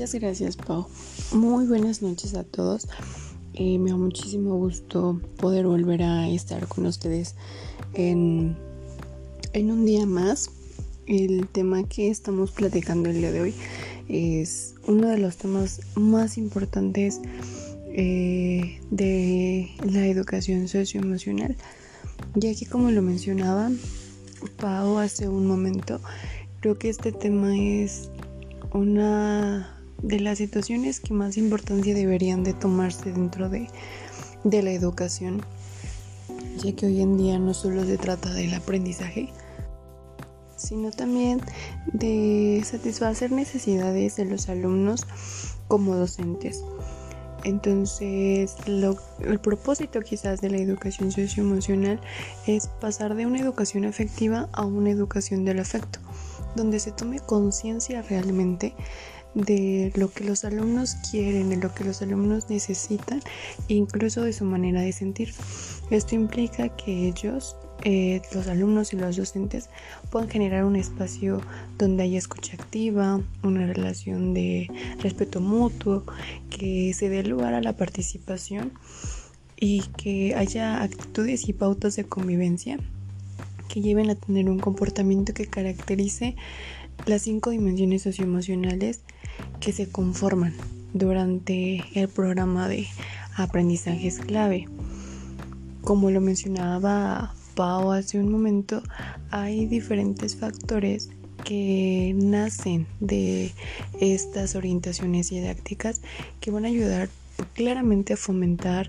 Muchas gracias, Pau. Muy buenas noches a todos. Eh, me da muchísimo gusto poder volver a estar con ustedes en, en un día más. El tema que estamos platicando el día de hoy es uno de los temas más importantes eh, de la educación socioemocional, ya que como lo mencionaba Pau hace un momento, creo que este tema es una de las situaciones que más importancia deberían de tomarse dentro de, de la educación, ya que hoy en día no solo se trata del aprendizaje, sino también de satisfacer necesidades de los alumnos como docentes. Entonces, el propósito quizás de la educación socioemocional es pasar de una educación afectiva a una educación del afecto donde se tome conciencia realmente de lo que los alumnos quieren, de lo que los alumnos necesitan, incluso de su manera de sentir. Esto implica que ellos, eh, los alumnos y los docentes, puedan generar un espacio donde haya escucha activa, una relación de respeto mutuo, que se dé lugar a la participación y que haya actitudes y pautas de convivencia que lleven a tener un comportamiento que caracterice las cinco dimensiones socioemocionales que se conforman durante el programa de aprendizajes clave. Como lo mencionaba Pau hace un momento, hay diferentes factores que nacen de estas orientaciones didácticas que van a ayudar claramente a fomentar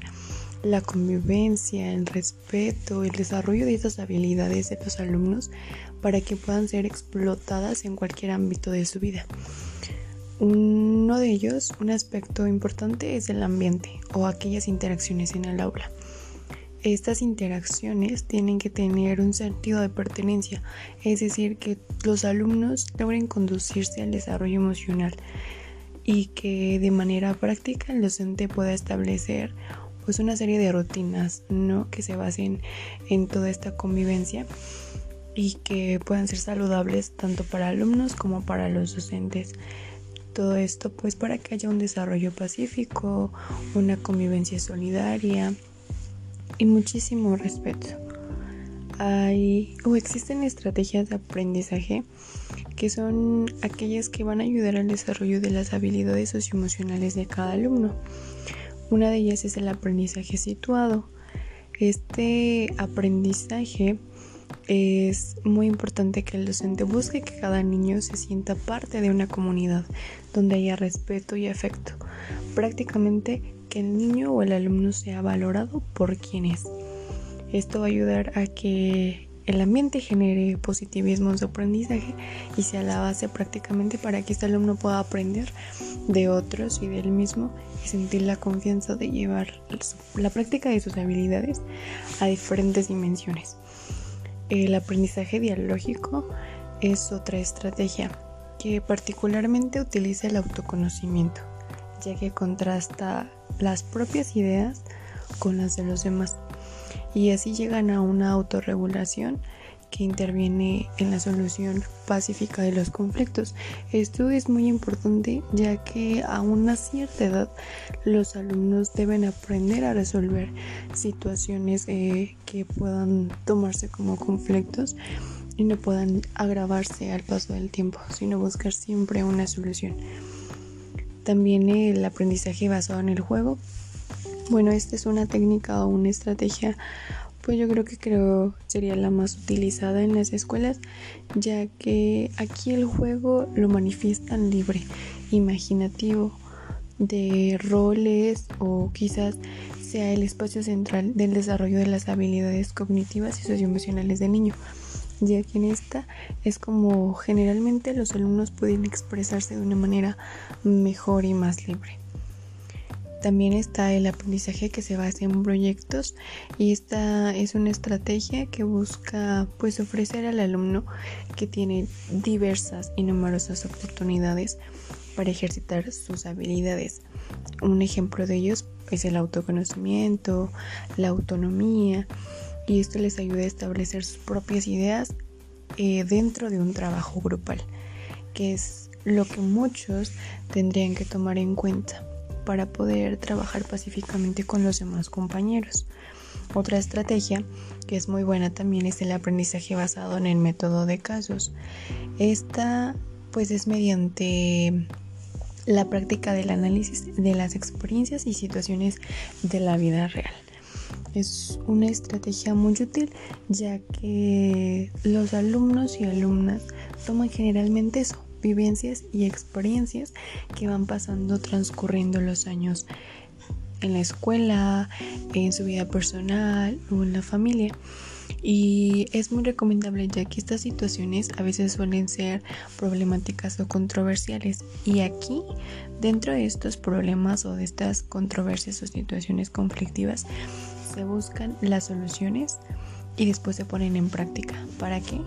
la convivencia, el respeto, el desarrollo de esas habilidades de los alumnos para que puedan ser explotadas en cualquier ámbito de su vida. Uno de ellos, un aspecto importante es el ambiente o aquellas interacciones en el aula. Estas interacciones tienen que tener un sentido de pertenencia, es decir, que los alumnos logren conducirse al desarrollo emocional y que de manera práctica el docente pueda establecer pues una serie de rutinas, ¿no? Que se basen en toda esta convivencia y que puedan ser saludables tanto para alumnos como para los docentes. Todo esto pues para que haya un desarrollo pacífico, una convivencia solidaria y muchísimo respeto. Hay o existen estrategias de aprendizaje que son aquellas que van a ayudar al desarrollo de las habilidades socioemocionales de cada alumno. Una de ellas es el aprendizaje situado. Este aprendizaje es muy importante que el docente busque que cada niño se sienta parte de una comunidad donde haya respeto y afecto. Prácticamente que el niño o el alumno sea valorado por quien es. Esto va a ayudar a que el ambiente genere positivismo en su aprendizaje y sea la base prácticamente para que este alumno pueda aprender de otros y del mismo y sentir la confianza de llevar la práctica de sus habilidades a diferentes dimensiones. El aprendizaje dialógico es otra estrategia que particularmente utiliza el autoconocimiento, ya que contrasta las propias ideas con las de los demás y así llegan a una autorregulación que interviene en la solución pacífica de los conflictos. Esto es muy importante ya que a una cierta edad los alumnos deben aprender a resolver situaciones eh, que puedan tomarse como conflictos y no puedan agravarse al paso del tiempo, sino buscar siempre una solución. También el aprendizaje basado en el juego bueno, esta es una técnica o una estrategia, pues yo creo que creo sería la más utilizada en las escuelas, ya que aquí el juego lo manifiestan libre, imaginativo, de roles o quizás sea el espacio central del desarrollo de las habilidades cognitivas y socioemocionales del niño, ya que en esta es como generalmente los alumnos pueden expresarse de una manera mejor y más libre. También está el aprendizaje que se basa en proyectos y esta es una estrategia que busca pues ofrecer al alumno que tiene diversas y numerosas oportunidades para ejercitar sus habilidades. Un ejemplo de ellos es el autoconocimiento, la autonomía y esto les ayuda a establecer sus propias ideas eh, dentro de un trabajo grupal, que es lo que muchos tendrían que tomar en cuenta para poder trabajar pacíficamente con los demás compañeros. Otra estrategia que es muy buena también es el aprendizaje basado en el método de casos. Esta pues es mediante la práctica del análisis de las experiencias y situaciones de la vida real. Es una estrategia muy útil ya que los alumnos y alumnas toman generalmente eso, vivencias y experiencias que van pasando transcurriendo los años en la escuela, en su vida personal o en la familia. Y es muy recomendable ya que estas situaciones a veces suelen ser problemáticas o controversiales. Y aquí, dentro de estos problemas o de estas controversias o situaciones conflictivas, se buscan las soluciones y después se ponen en práctica. ¿Para qué?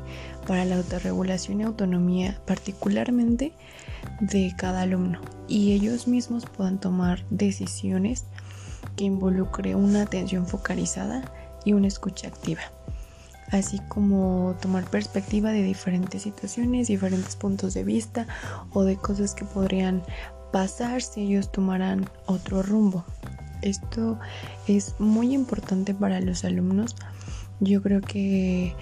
Para la autorregulación y autonomía particularmente de cada alumno y ellos mismos puedan tomar decisiones que involucre una atención focalizada y una escucha activa, así como tomar perspectiva de diferentes situaciones, diferentes puntos de vista o de cosas que podrían pasar si ellos tomaran otro rumbo. Esto es muy importante para los alumnos. Yo creo que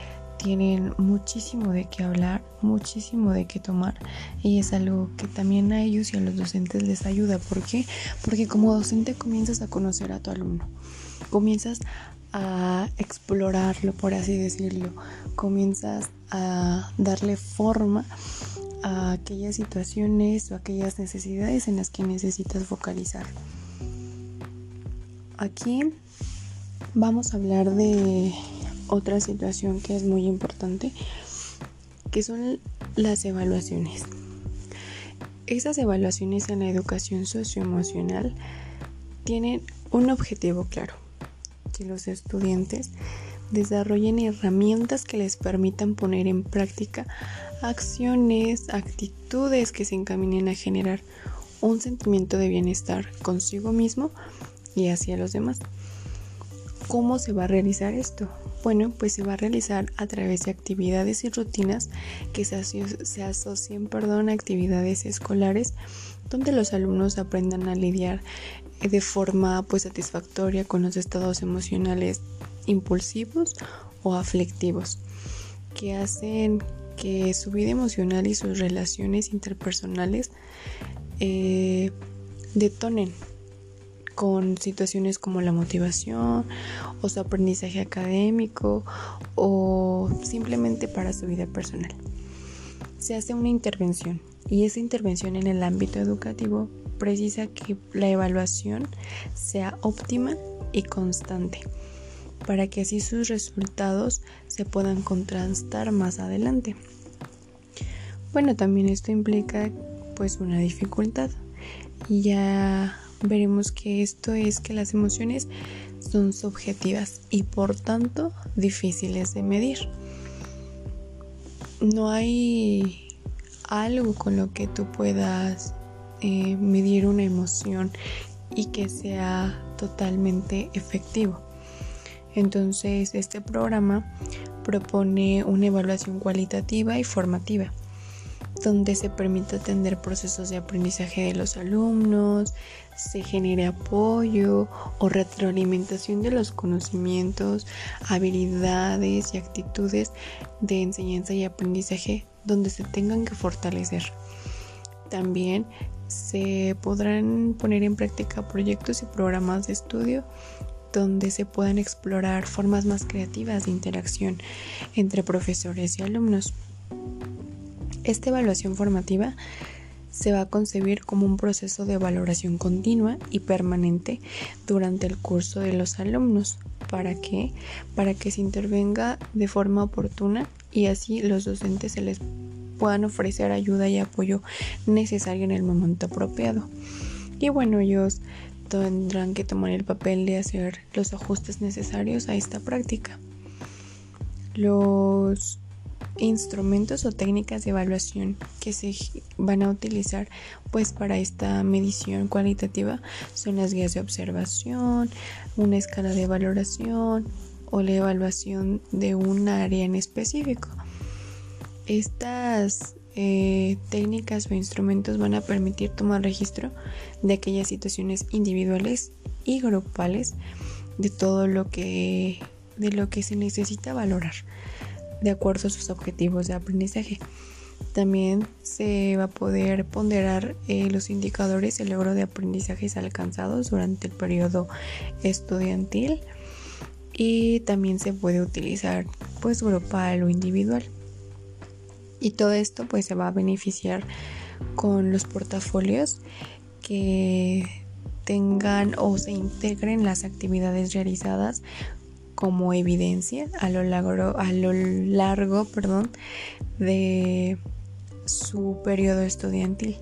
tienen muchísimo de qué hablar, muchísimo de qué tomar y es algo que también a ellos y a los docentes les ayuda. ¿Por qué? Porque como docente comienzas a conocer a tu alumno, comienzas a explorarlo, por así decirlo, comienzas a darle forma a aquellas situaciones o aquellas necesidades en las que necesitas focalizar. Aquí vamos a hablar de otra situación que es muy importante, que son las evaluaciones. Esas evaluaciones en la educación socioemocional tienen un objetivo claro, que los estudiantes desarrollen herramientas que les permitan poner en práctica acciones, actitudes que se encaminen a generar un sentimiento de bienestar consigo mismo y hacia los demás. ¿Cómo se va a realizar esto? Bueno, pues se va a realizar a través de actividades y rutinas que se, asocien perdón, a actividades escolares donde los alumnos aprendan a lidiar de forma pues satisfactoria con los estados emocionales impulsivos o aflictivos que hacen que su vida emocional y sus relaciones interpersonales eh, detonen con situaciones como la motivación o su aprendizaje académico o simplemente para su vida personal. Se hace una intervención y esa intervención en el ámbito educativo precisa que la evaluación sea óptima y constante para que así sus resultados se puedan contrastar más adelante. Bueno, también esto implica pues una dificultad ya veremos que esto es que las emociones son subjetivas y por tanto difíciles de medir. No hay algo con lo que tú puedas eh, medir una emoción y que sea totalmente efectivo. Entonces este programa propone una evaluación cualitativa y formativa donde se permite atender procesos de aprendizaje de los alumnos, se genere apoyo o retroalimentación de los conocimientos, habilidades y actitudes de enseñanza y aprendizaje donde se tengan que fortalecer. También se podrán poner en práctica proyectos y programas de estudio donde se puedan explorar formas más creativas de interacción entre profesores y alumnos. Esta evaluación formativa se va a concebir como un proceso de valoración continua y permanente durante el curso de los alumnos. ¿Para qué? Para que se intervenga de forma oportuna y así los docentes se les puedan ofrecer ayuda y apoyo necesario en el momento apropiado. Y bueno, ellos tendrán que tomar el papel de hacer los ajustes necesarios a esta práctica. Los instrumentos o técnicas de evaluación que se van a utilizar pues para esta medición cualitativa son las guías de observación, una escala de valoración o la evaluación de un área en específico. Estas eh, técnicas o instrumentos van a permitir tomar registro de aquellas situaciones individuales y grupales de todo lo que de lo que se necesita valorar de acuerdo a sus objetivos de aprendizaje. También se va a poder ponderar eh, los indicadores el logro de aprendizajes alcanzados durante el periodo estudiantil y también se puede utilizar pues grupal o individual. Y todo esto pues se va a beneficiar con los portafolios que tengan o se integren las actividades realizadas como evidencia a lo largo, a lo largo perdón, de su periodo estudiantil.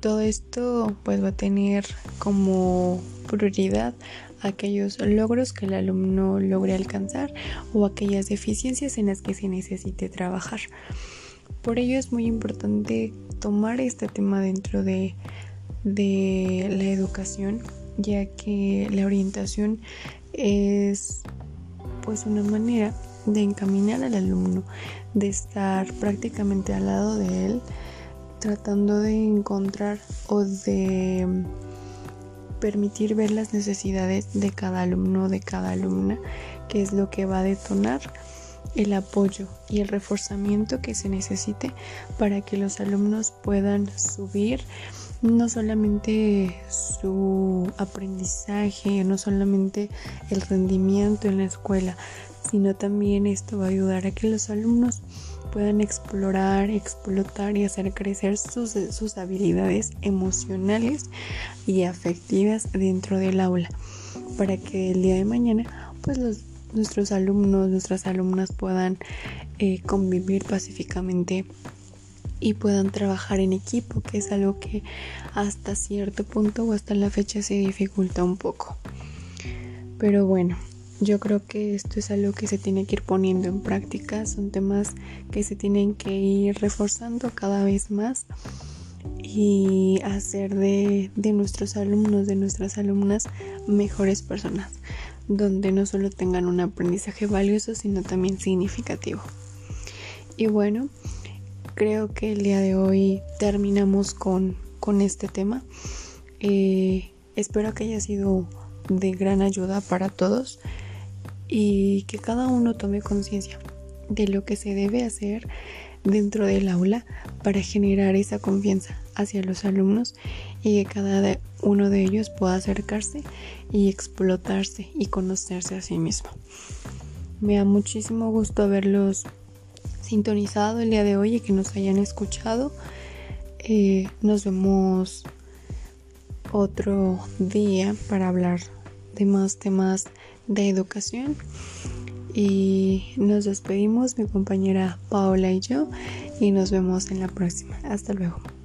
Todo esto pues va a tener como prioridad aquellos logros que el alumno logre alcanzar o aquellas deficiencias en las que se necesite trabajar. Por ello es muy importante tomar este tema dentro de, de la educación, ya que la orientación es pues una manera de encaminar al alumno, de estar prácticamente al lado de él, tratando de encontrar o de permitir ver las necesidades de cada alumno, de cada alumna, que es lo que va a detonar el apoyo y el reforzamiento que se necesite para que los alumnos puedan subir no solamente su aprendizaje, no solamente el rendimiento en la escuela, sino también esto va a ayudar a que los alumnos puedan explorar, explotar y hacer crecer sus, sus habilidades emocionales y afectivas dentro del aula para que el día de mañana pues nuestros alumnos, nuestras alumnas puedan eh, convivir pacíficamente y puedan trabajar en equipo, que es algo que hasta cierto punto o hasta la fecha se dificulta un poco. Pero bueno, yo creo que esto es algo que se tiene que ir poniendo en práctica, son temas que se tienen que ir reforzando cada vez más y hacer de, nuestros alumnos, de nuestras alumnas, mejores personas, donde no solo tengan un aprendizaje valioso, sino también significativo. Y bueno, creo que el día de hoy terminamos con, este tema. Eh, espero que haya sido de gran ayuda para todos y que cada uno tome conciencia de lo que se debe hacer dentro del aula para generar esa confianza hacia los alumnos y que cada uno de ellos pueda acercarse y explotarse y conocerse a sí mismo. Me da muchísimo gusto haberlos sintonizado el día de hoy y que nos hayan escuchado. Eh, nos vemos otro día para hablar de más temas de educación. Y nos despedimos, mi compañera Paola y yo, y nos vemos en la próxima. Hasta luego.